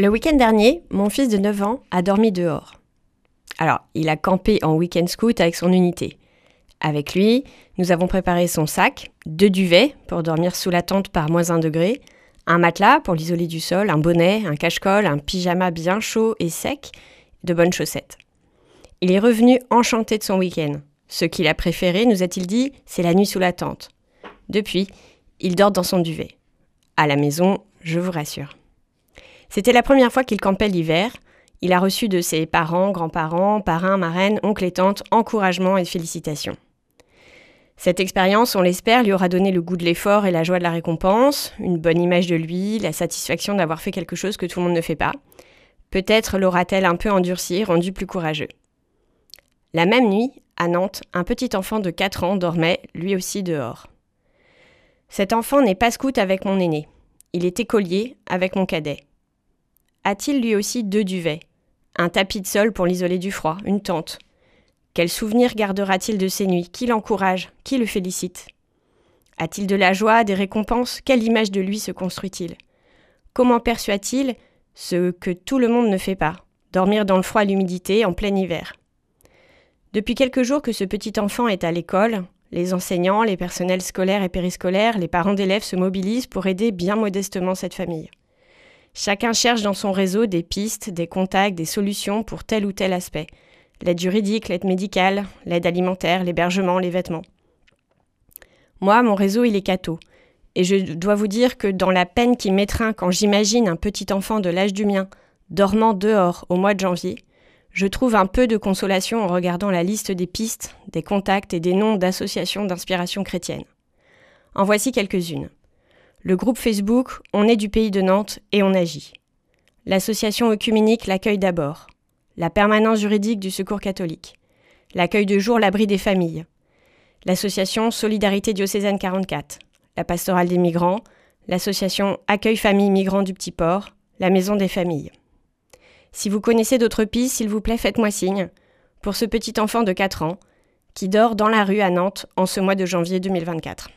Le week-end dernier, mon fils de 9 ans a dormi dehors. Alors, il a campé en week-end scout avec son unité. Avec lui, nous avons préparé son sac, deux duvets pour dormir sous la tente par moins 1 degré, un matelas pour l'isoler du sol, un bonnet, un cache-colle, un pyjama bien chaud et sec, de bonnes chaussettes. Il est revenu enchanté de son week-end. Ce qu'il a préféré, nous a-t-il dit, c'est la nuit sous la tente. Depuis, il dort dans son duvet. À la maison, je vous rassure. C'était la première fois qu'il campait l'hiver. Il a reçu de ses parents, grands-parents, parrains, marraines, oncles et tantes encouragement et félicitations. Cette expérience, on l'espère, lui aura donné le goût de l'effort et la joie de la récompense, une bonne image de lui, la satisfaction d'avoir fait quelque chose que tout le monde ne fait pas. Peut-être l'aura-t-elle un peu endurci, rendu plus courageux. La même nuit, à Nantes, un petit enfant de 4 ans dormait, lui aussi dehors. Cet enfant n'est pas scout avec mon aîné. Il est écolier avec mon cadet a-t-il lui aussi deux duvets? Un tapis de sol pour l'isoler du froid, une tente. Quel souvenir gardera-t-il de ces nuits? Qui l'encourage? Qui le félicite? A-t-il de la joie, des récompenses? Quelle image de lui se construit-il? Comment perçoit-il ce que tout le monde ne fait pas? Dormir dans le froid et l'humidité en plein hiver. Depuis quelques jours que ce petit enfant est à l'école, les enseignants, les personnels scolaires et périscolaires, les parents d'élèves se mobilisent pour aider bien modestement cette famille. Chacun cherche dans son réseau des pistes, des contacts, des solutions pour tel ou tel aspect. L'aide juridique, l'aide médicale, l'aide alimentaire, l'hébergement, les vêtements. Moi, mon réseau, il est cato. Et je dois vous dire que dans la peine qui m'étreint quand j'imagine un petit enfant de l'âge du mien dormant dehors au mois de janvier, je trouve un peu de consolation en regardant la liste des pistes, des contacts et des noms d'associations d'inspiration chrétienne. En voici quelques-unes le groupe Facebook On est du pays de Nantes et on agit. L'association œcuménique l'accueille d'abord. La permanence juridique du Secours catholique. L'accueil de jour L'abri des familles. L'association Solidarité diocésaine 44. La pastorale des migrants. L'association Accueil famille migrants du Petit Port. La maison des familles. Si vous connaissez d'autres pistes, s'il vous plaît, faites-moi signe. Pour ce petit enfant de 4 ans qui dort dans la rue à Nantes en ce mois de janvier 2024.